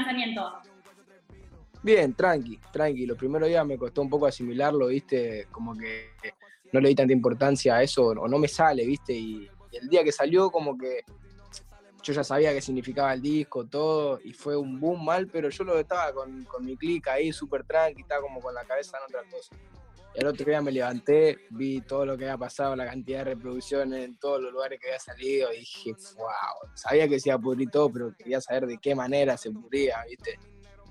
lanzamiento? Bien, tranqui, tranqui. Los primeros días me costó un poco asimilarlo, viste, como que no le di tanta importancia a eso, o no me sale, viste, y, el día que salió como que yo ya sabía qué significaba el disco, todo, y fue un boom mal, pero yo lo estaba con, con mi clic ahí, súper tranqui, estaba como con la cabeza en otras cosas. El otro día me levanté, vi todo lo que había pasado, la cantidad de reproducciones en todos los lugares que había salido, y dije, wow, sabía que se iba a pudrir todo, pero quería saber de qué manera se pudría, ¿viste?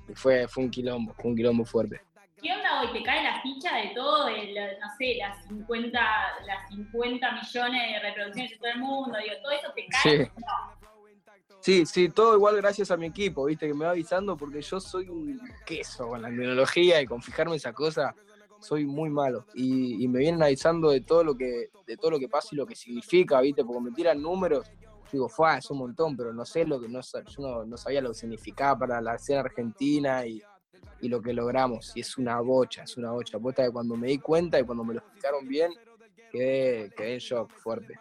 Y fue, fue un quilombo, fue un quilombo fuerte. ¿Qué onda hoy? ¿Te cae la ficha de todo? no sé, las 50, las 50 millones de reproducciones de todo el mundo, digo, todo eso te cae. Sí. Sí, sí, todo igual gracias a mi equipo, viste, que me va avisando porque yo soy un queso con la tecnología y con fijarme esa cosa soy muy malo. Y, me vienen avisando de todo lo que, de todo lo que pasa y lo que significa, ¿viste? Porque me tiran números, digo, fue, es un montón, pero no sé lo que no, yo no, sabía lo que significaba para la escena argentina y, lo que logramos. Y es una bocha, es una bocha. Apuesta que cuando me di cuenta y cuando me lo explicaron bien, quedé, quedé en shock fuerte.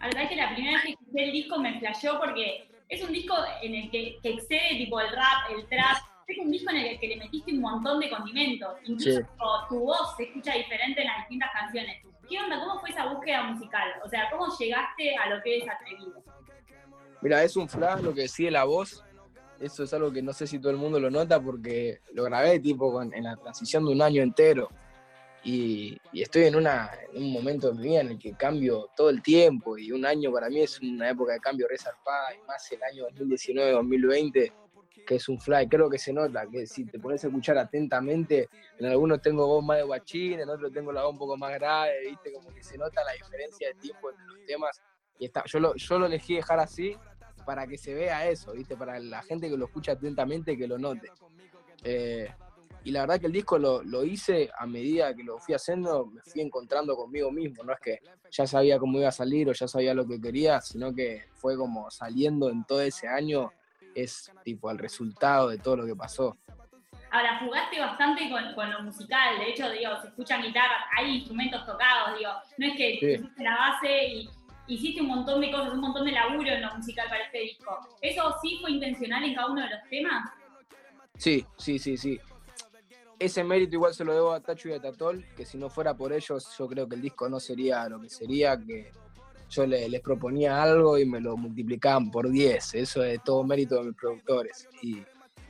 La verdad es que la primera vez que escuché el disco me flasheó porque es un disco en el que, que excede tipo el rap, el trap, es un disco en el que le metiste un montón de condimentos. Incluso tu voz se escucha diferente en las distintas canciones. ¿Qué onda? ¿Cómo fue esa búsqueda musical? O sea, ¿cómo llegaste a lo que es atrevido? Mira, es un flash lo que sigue la voz. Eso es algo que no sé si todo el mundo lo nota porque lo grabé tipo en la transición de un año entero. Y, estoy en, una, en un momento de mi vida en el que cambio todo el tiempo y un año para mí es una época de cambio resarpada y más el año 2019-2020 que es un fly, creo que se nota, que si te pones a escuchar atentamente, en algunos tengo voz más de guachín, en otros tengo la voz un poco más grave, viste, como que se nota la diferencia de tiempo entre los temas. Y está, yo lo, yo lo elegí dejar así para que se vea eso, viste, para la gente que lo escucha atentamente que lo note. Eh, y la verdad que el disco lo, lo, hice a medida que lo fui haciendo, me fui encontrando conmigo mismo, no es que ya sabía cómo iba a salir o ya sabía lo que quería, sino que fue como saliendo en todo ese año es tipo el resultado de todo lo que pasó. Ahora, jugaste bastante con, lo musical, de hecho, digo, se escuchan guitarras, hay instrumentos tocados, digo, no es que hiciste la base y hiciste un montón de cosas, un montón de laburo en lo musical para este disco. ¿Eso sí fue intencional en cada uno de los temas? Sí, sí, sí, sí. Ese mérito igual se lo debo a Tacho y a Tatol, que si no fuera por ellos, yo creo que el disco no sería lo que sería, que yo les proponía algo y me lo multiplicaban por 10. Eso es todo mérito de mis productores. Y,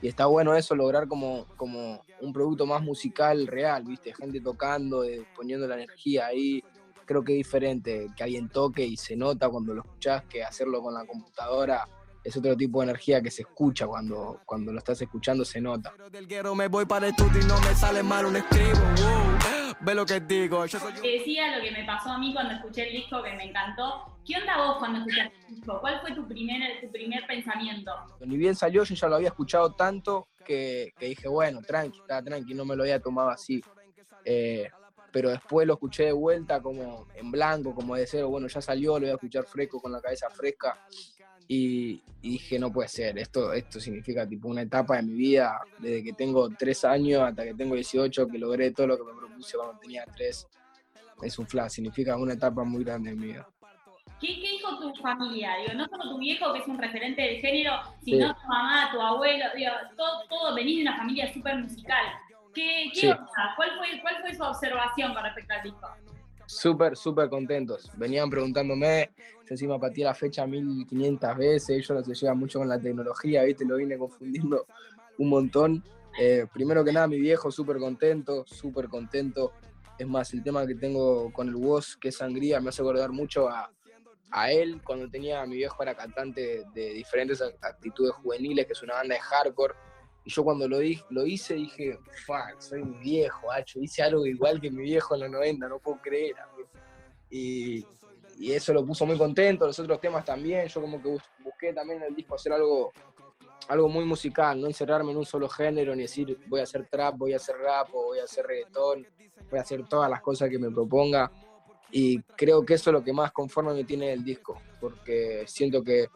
está bueno eso, lograr como, como un producto más musical real, ¿viste? Gente tocando, poniendo la energía ahí. Creo que es diferente que alguien toque y se nota cuando lo escuchás que hacerlo con la computadora es otro tipo de energía que se escucha cuando, cuando lo estás escuchando, se nota. me voy para el y no me sale mal un escribo, ve lo que digo. Te decía lo que me pasó a mí cuando escuché el disco que me encantó. ¿Qué onda vos cuando escuchaste el disco? ¿Cuál fue tu primer, tu primer pensamiento? Ni bien salió, yo ya lo había escuchado tanto que, que dije, bueno, tranqui, está tranqui, no me lo había tomado así. Eh, pero después lo escuché de vuelta como en blanco, como de cero, bueno, ya salió, lo voy a escuchar fresco, con la cabeza fresca. Y, dije, no puede ser, esto, esto significa tipo una etapa de mi vida, desde que tengo tres años hasta que tengo 18, que logré todo lo que me propuse cuando tenía tres. Es un flash, significa una etapa muy grande en mi vida. ¿Qué, dijo tu familia? Digo, no solo tu viejo, que es un referente del género, sino tu mamá, tu abuelo, digo, todo, todo venís de una familia súper musical. ¿Qué, qué ¿Cuál, fue, ¿Cuál fue su observación con respecto al disco? Súper, súper contentos. Venían preguntándome, yo encima patí la fecha 1500 veces, ellos no se mucho con la tecnología, ¿viste? Lo vine confundiendo un montón. Eh, primero que nada, mi viejo súper contento, súper contento. Es más, el tema que tengo con el voz, que es sangría, me hace acordar mucho a, a él cuando tenía, mi viejo era cantante de diferentes actitudes juveniles, que es una banda de hardcore y yo cuando lo, lo hice dije, fuck, soy mi viejo, hacho, hice algo igual que mi viejo en los 90, no puedo creer. Y, eso lo puso muy contento, los otros temas también, yo como que busqué también en el disco hacer algo, algo muy musical, no encerrarme en un solo género, ni decir voy a hacer trap, voy a hacer rap, voy a hacer reggaetón, voy a hacer todas las cosas que me proponga. Y creo que eso es lo que más conforme me tiene el disco, porque siento que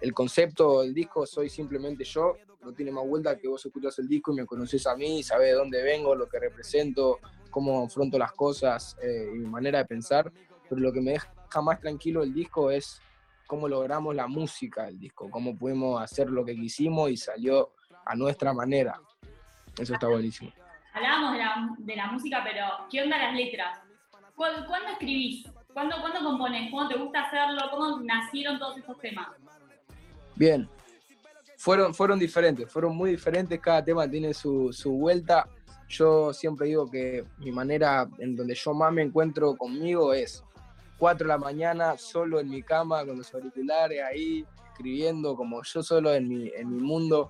el concepto del disco soy simplemente yo no tiene más vuelta que vos escuchas el disco y me conoces a mí, sabés de dónde vengo, lo que represento, cómo afronto las cosas eh, y mi manera de pensar. Pero lo que me deja más tranquilo el disco es cómo logramos la música del disco, cómo pudimos hacer lo que quisimos y salió a nuestra manera. Eso está buenísimo. Hablábamos de la, música, pero ¿qué onda las letras? ¿Cuándo, escribís? ¿Cuándo, ¿Cuándo compones? ¿Cómo te gusta hacerlo? ¿Cómo nacieron todos estos temas? Bien, fueron, fueron diferentes, fueron muy diferentes, cada tema tiene su, su vuelta. Yo siempre digo que mi manera en donde yo más me encuentro conmigo es 4 de la mañana, solo en mi cama, con los auriculares ahí, escribiendo como yo solo en mi, en mi mundo.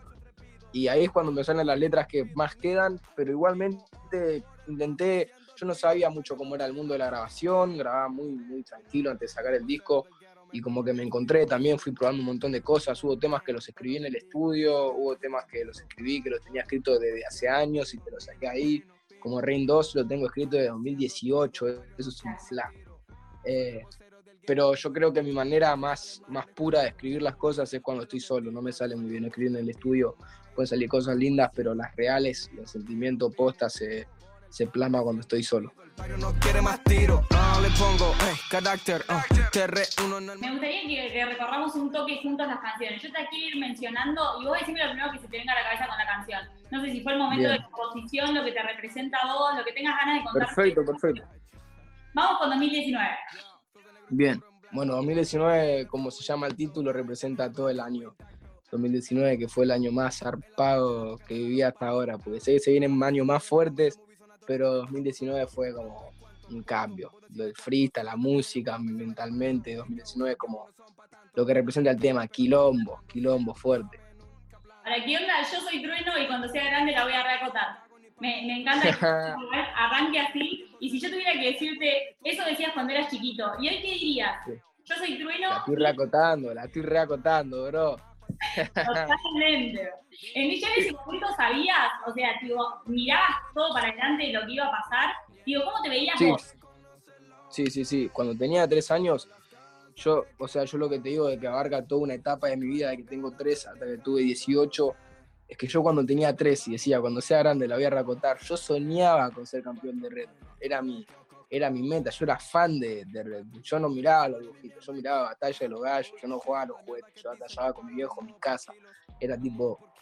Y ahí es cuando me salen las letras que más quedan, pero igualmente intenté, yo no sabía mucho cómo era el mundo de la grabación, grababa muy, muy tranquilo antes de sacar el disco y como que me encontré también, fui probando un montón de cosas, hubo temas que los escribí en el estudio, hubo temas que los escribí, que los tenía escritos desde hace años y te los saqué ahí, como Rain 2 lo tengo escrito desde 2018, eso es un flash. Eh, pero yo creo que mi manera más, más pura de escribir las cosas es cuando estoy solo, no me sale muy bien escribir en el estudio, pueden salir cosas lindas, pero las reales, el sentimiento posta se, se plasma cuando estoy solo. Me gustaría que, recorramos un toque juntos las canciones. Yo te quiero ir mencionando y vos decime lo primero que se te venga a la cabeza con la canción. No sé si fue el momento de composición, lo que te representa a vos, lo que tengas ganas de contar. Perfecto, perfecto. Vamos con 2019. Bien. Bueno, 2019, como se llama el título, representa todo el año 2019, que fue el año más zarpado que viví hasta ahora, porque sé que se vienen años más fuertes, pero 2019 fue como un cambio. Lo del freestyle, la música, mentalmente, 2019 como lo que representa el tema, quilombo, quilombo fuerte. Para ¿qué onda? Yo soy trueno y cuando sea grande la voy a reacotar. Me, me encanta que arranque así. Y si yo tuviera que decirte, eso decías cuando eras chiquito, ¿y hoy qué dirías? Yo soy trueno. La estoy reacotando, la estoy reacotando, bro. Totalmente. En, ya en ese momento sabías, o sea, mirabas todo para adelante lo que iba a pasar. Digo, ¿cómo te veías vos? Sí, sí, sí. Cuando tenía tres años, yo, o sea, yo lo que te digo de que abarca toda una etapa de mi vida, de que tengo tres hasta que tuve 18, es que yo cuando tenía tres y decía, cuando sea grande la voy a racotar, yo soñaba con ser campeón de red. Era mi, era mi meta, yo era fan de, Red Yo no miraba los dibujitos, yo miraba Batalla de los Gallos, yo no jugaba a los juguetes, yo batallaba con mi viejo en mi casa. Era tipo,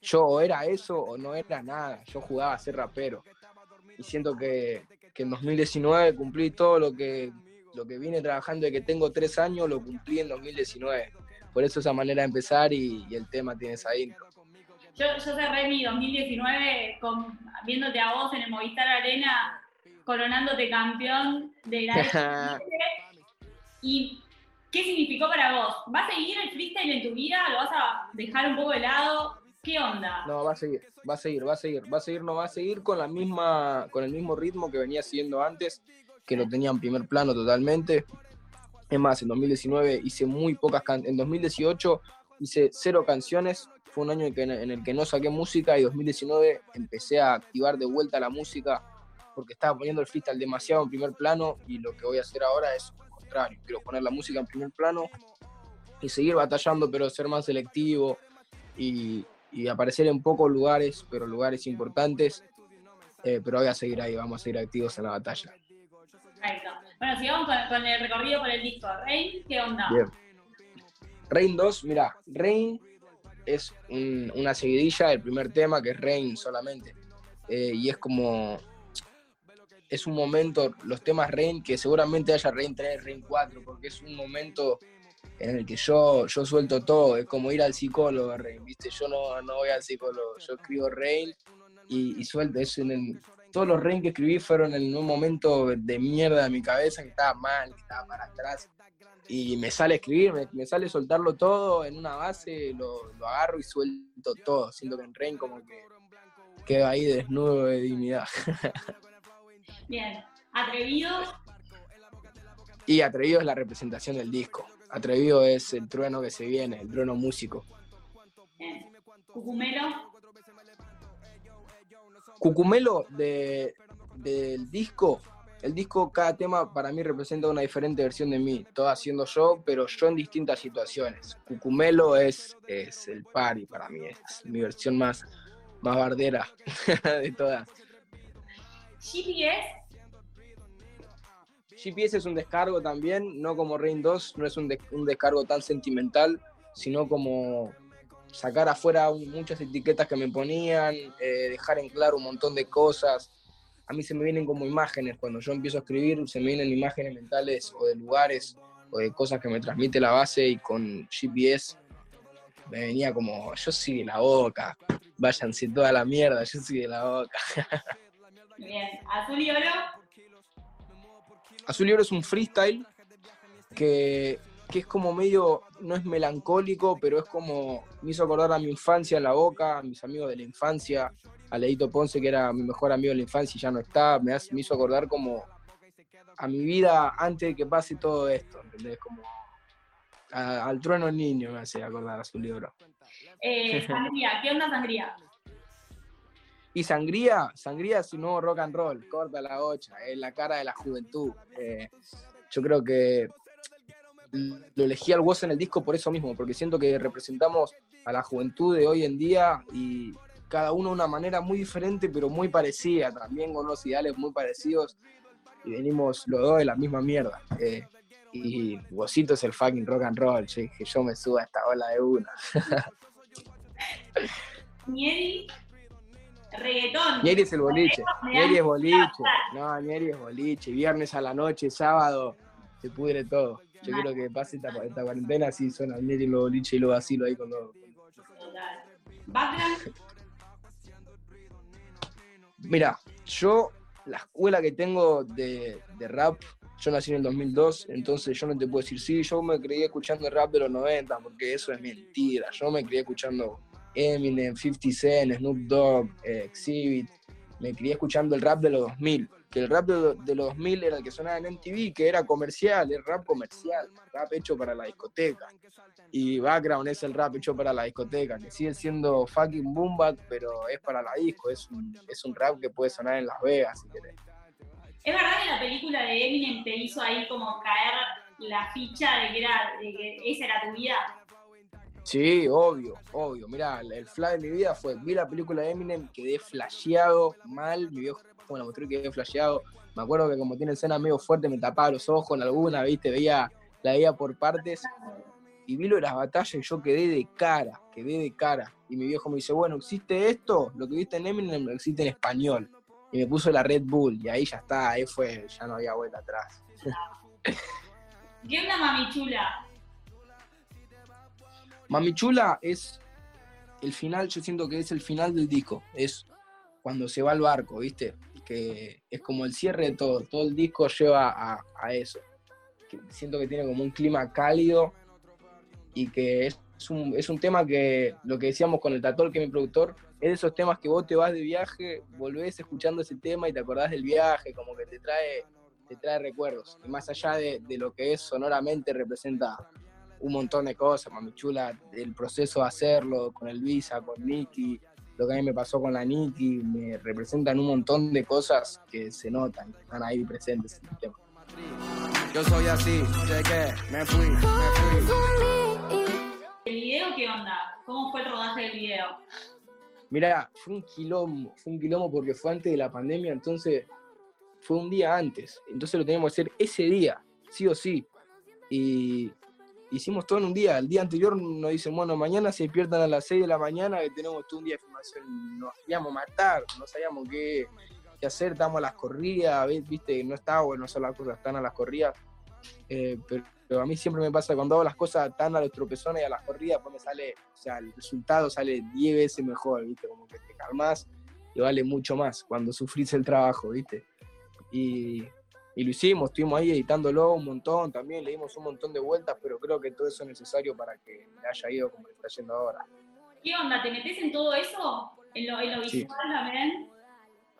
yo o era eso o no era nada, yo jugaba a ser rapero. Y siento que, en 2019 cumplí todo lo que, lo que vine trabajando de que tengo tres años, lo cumplí en 2019. Por eso esa manera de empezar y, el tema tiene esa intro. Yo, yo cerré mi 2019 con, viéndote a vos en el Movistar Arena coronándote campeón de la ¿Y qué significó para vos? ¿Va a seguir el freestyle en tu vida? ¿Lo vas a dejar un poco de lado? ¿Qué onda? No, va a seguir, va a seguir, va a seguir, va a seguir, no va a seguir con la misma, con el mismo ritmo que venía siguiendo antes, que lo tenía en primer plano totalmente. Es más, en 2019 hice muy pocas canciones, en 2018 hice cero canciones, fue un año en, en el que no saqué música y 2019 empecé a activar de vuelta la música porque estaba poniendo el freestyle demasiado en primer plano y lo que voy a hacer ahora es lo contrario. Quiero poner la música en primer plano y seguir batallando, pero ser más selectivo y, aparecer en pocos lugares, pero lugares importantes. Eh, pero voy a seguir ahí, vamos a seguir activos en la batalla. Perfecto. Bueno, sigamos con, el recorrido por el disco. Rain, ¿qué onda? Bien. Rain 2, mira, Rain es una seguidilla del primer tema, que es Rain solamente. Eh, y es como es un momento, los temas Rain, que seguramente haya Rain 3, Rain 4, porque es un momento en el que yo, yo suelto todo, es como ir al psicólogo, Rain, ¿viste? Yo no, no voy al psicólogo, yo escribo Rain y, suelto, eso en todos los Rain que escribí fueron en un momento de mierda de mi cabeza, que estaba mal, que estaba para atrás, y me sale escribir, me, sale soltarlo todo en una base, lo, lo, agarro y suelto todo, siento que en Rain como que quedo ahí desnudo de dignidad. Bien. ¿Atrevido? Y Atrevido es la representación del disco. Atrevido es el trueno que se viene, el trueno músico. Bien. ¿Cucumelo? Cucumelo de, del disco. El disco, cada tema para mí representa una diferente versión de mí, todo haciendo yo, pero yo en distintas situaciones. Cucumelo es, es el party para mí, es mi versión más, más bardera de todas. GPS. GPS es un descargo también, no como Rain 2, no es un, descargo tan sentimental, sino como sacar afuera muchas etiquetas que me ponían, eh, dejar en claro un montón de cosas. A mí se me vienen como imágenes, cuando yo empiezo a escribir, se me vienen imágenes mentales o de lugares o de cosas que me transmite la base y con GPS me venía como, yo soy de la boca, váyanse toda la mierda, yo soy de la boca. Bien, azul y oro. Azul y oro es un freestyle que que es como medio, no es melancólico, pero es como, me hizo acordar a mi infancia en la boca, a mis amigos de la infancia, a Leito Ponce, que era mi mejor amigo de la infancia y ya no está, me, me hizo acordar como a mi vida antes de que pase todo esto, ¿entendés? Como al trueno niño me hace acordar a su libro. Eh, sangría, ¿qué onda sangría? Y Sangría, Sangría es nuevo rock and roll, corta la ocha, es la cara de la juventud. Eh, yo creo que lo elegí al Woz en el disco por eso mismo, porque siento que representamos a la juventud de hoy en día y cada uno de una manera muy diferente, pero muy parecida, también con unos ideales muy parecidos y venimos los dos de la misma mierda. Eh, y Wozito es el fucking rock and roll, que yo me suba a esta ola de una. Nieri, reggaetón. Nieri es el boliche, Nieri es boliche, no, Nieri es boliche, viernes a la noche, sábado, se pudre todo. Yo quiero que pase esta, cuarentena así suena el y lo boliche y lo vacilo ahí con todo. Mira, yo la escuela que tengo de, rap, yo nací en el 2002, entonces yo no te puedo decir, sí, yo me creía escuchando el rap de los 90, porque eso es mentira. Yo me creía escuchando Eminem, 50 Cent, Snoop Dogg, eh, Exhibit, me crié escuchando el rap de los 2000 que el rap de, los 2000 era el que sonaba en MTV, que era comercial, el rap comercial, rap hecho para la discoteca. Y Background es el rap hecho para la discoteca, que sigue siendo fucking boom pero es para la disco, es un, es un rap que puede sonar en Las Vegas, si querés. ¿Es verdad que la película de Eminem te hizo ahí como caer la ficha de que, era, de que esa era tu vida? Sí, obvio, obvio. Mirá, el flash de mi vida fue, vi la película de Eminem, quedé flasheado mal, mi viejo bueno, mostré que había flasheado. Me acuerdo que como tiene escena medio fuerte, me tapaba los ojos en alguna, viste, veía, la veía por partes. Y vi lo de las batallas y yo quedé de cara, quedé de cara. Y mi viejo me dice, bueno, ¿existe esto? Lo que viste en Eminem existe en español. Y me puso la Red Bull y ahí ya está, ahí fue, ya no había vuelta atrás. ¿Qué onda Mami Chula? Mami Chula es el final, yo siento que es el final del disco. Es cuando se va al barco, ¿viste? que es como el cierre de todo, todo el disco lleva a, eso. siento que tiene como un clima cálido y que es un, es un tema que, lo que decíamos con el Tatol, que es mi productor, es de esos temas que vos te vas de viaje, volvés escuchando ese tema y te acordás del viaje, como que te trae, te trae recuerdos. Y más allá de, de lo que es sonoramente, representa un montón de cosas, mami chula, el proceso de hacerlo con el Visa, con Nicky, lo que a mí me pasó con la Niki, me representan un montón de cosas que se notan, que están ahí presentes en el tema. Yo soy así, me fui, me fui. ¿El video qué onda? ¿Cómo fue el rodaje del video? Mira, fue un quilombo, fue un quilombo porque fue antes de la pandemia, entonces fue un día antes, entonces lo teníamos que hacer ese día, sí o sí. Y hicimos todo en un día. El día anterior nos dicen, bueno, mañana se despiertan a las 6 de la mañana que tenemos todo un día de filmación. Nos queríamos matar, no sabíamos qué, qué hacer, estábamos a las corridas, viste, no estaba bueno hacer las cosas tan a las corridas. Eh, pero, a mí siempre me pasa cuando hago las cosas tan a los tropezones y a las corridas, pues me sale, o sea, el resultado sale 10 veces mejor, viste, como que te calmas y vale mucho más cuando sufrís el trabajo, viste. Y, y lo hicimos, estuvimos ahí editándolo un montón, también le dimos un montón de vueltas, pero creo que todo eso es necesario para que le haya ido como le está yendo ahora. ¿Qué onda? ¿Te metes en todo eso? ¿En lo, visual también?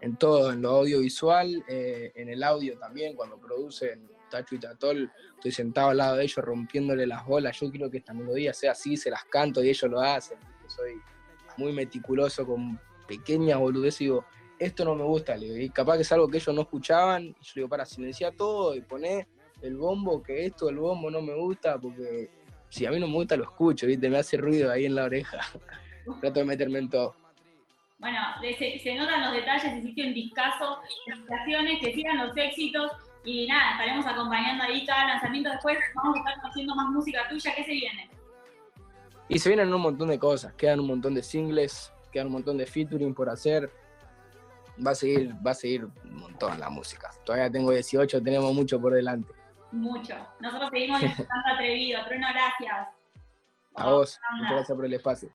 En todo, en lo audiovisual, eh, en el audio también, cuando producen Tacho y Tatol, estoy sentado al lado de ellos rompiéndole las bolas, yo quiero que esta melodía sea así, se las canto y ellos lo hacen, soy muy meticuloso con pequeñas boludeces y digo, esto no me gusta, y capaz que es algo que ellos no escuchaban, y yo le digo, para, silenciar todo y poner el bombo, que esto, el bombo no me gusta, porque si a mí no me gusta lo escucho, ¿viste? Me hace ruido ahí en la oreja. Trato de meterme en todo. Bueno, se, notan los detalles, hiciste un discazo, felicitaciones, que sigan los éxitos, y nada, estaremos acompañando ahí cada lanzamiento después, vamos a estar haciendo más música tuya, ¿qué se viene? Y se vienen un montón de cosas, quedan un montón de singles, quedan un montón de featuring por hacer. Va a seguir, va a seguir un montón la música. Todavía tengo 18, tenemos mucho por delante. Mucho. Nosotros seguimos disfrutando atrevido. Trueno, gracias. A vos, muchas gracias por el espacio.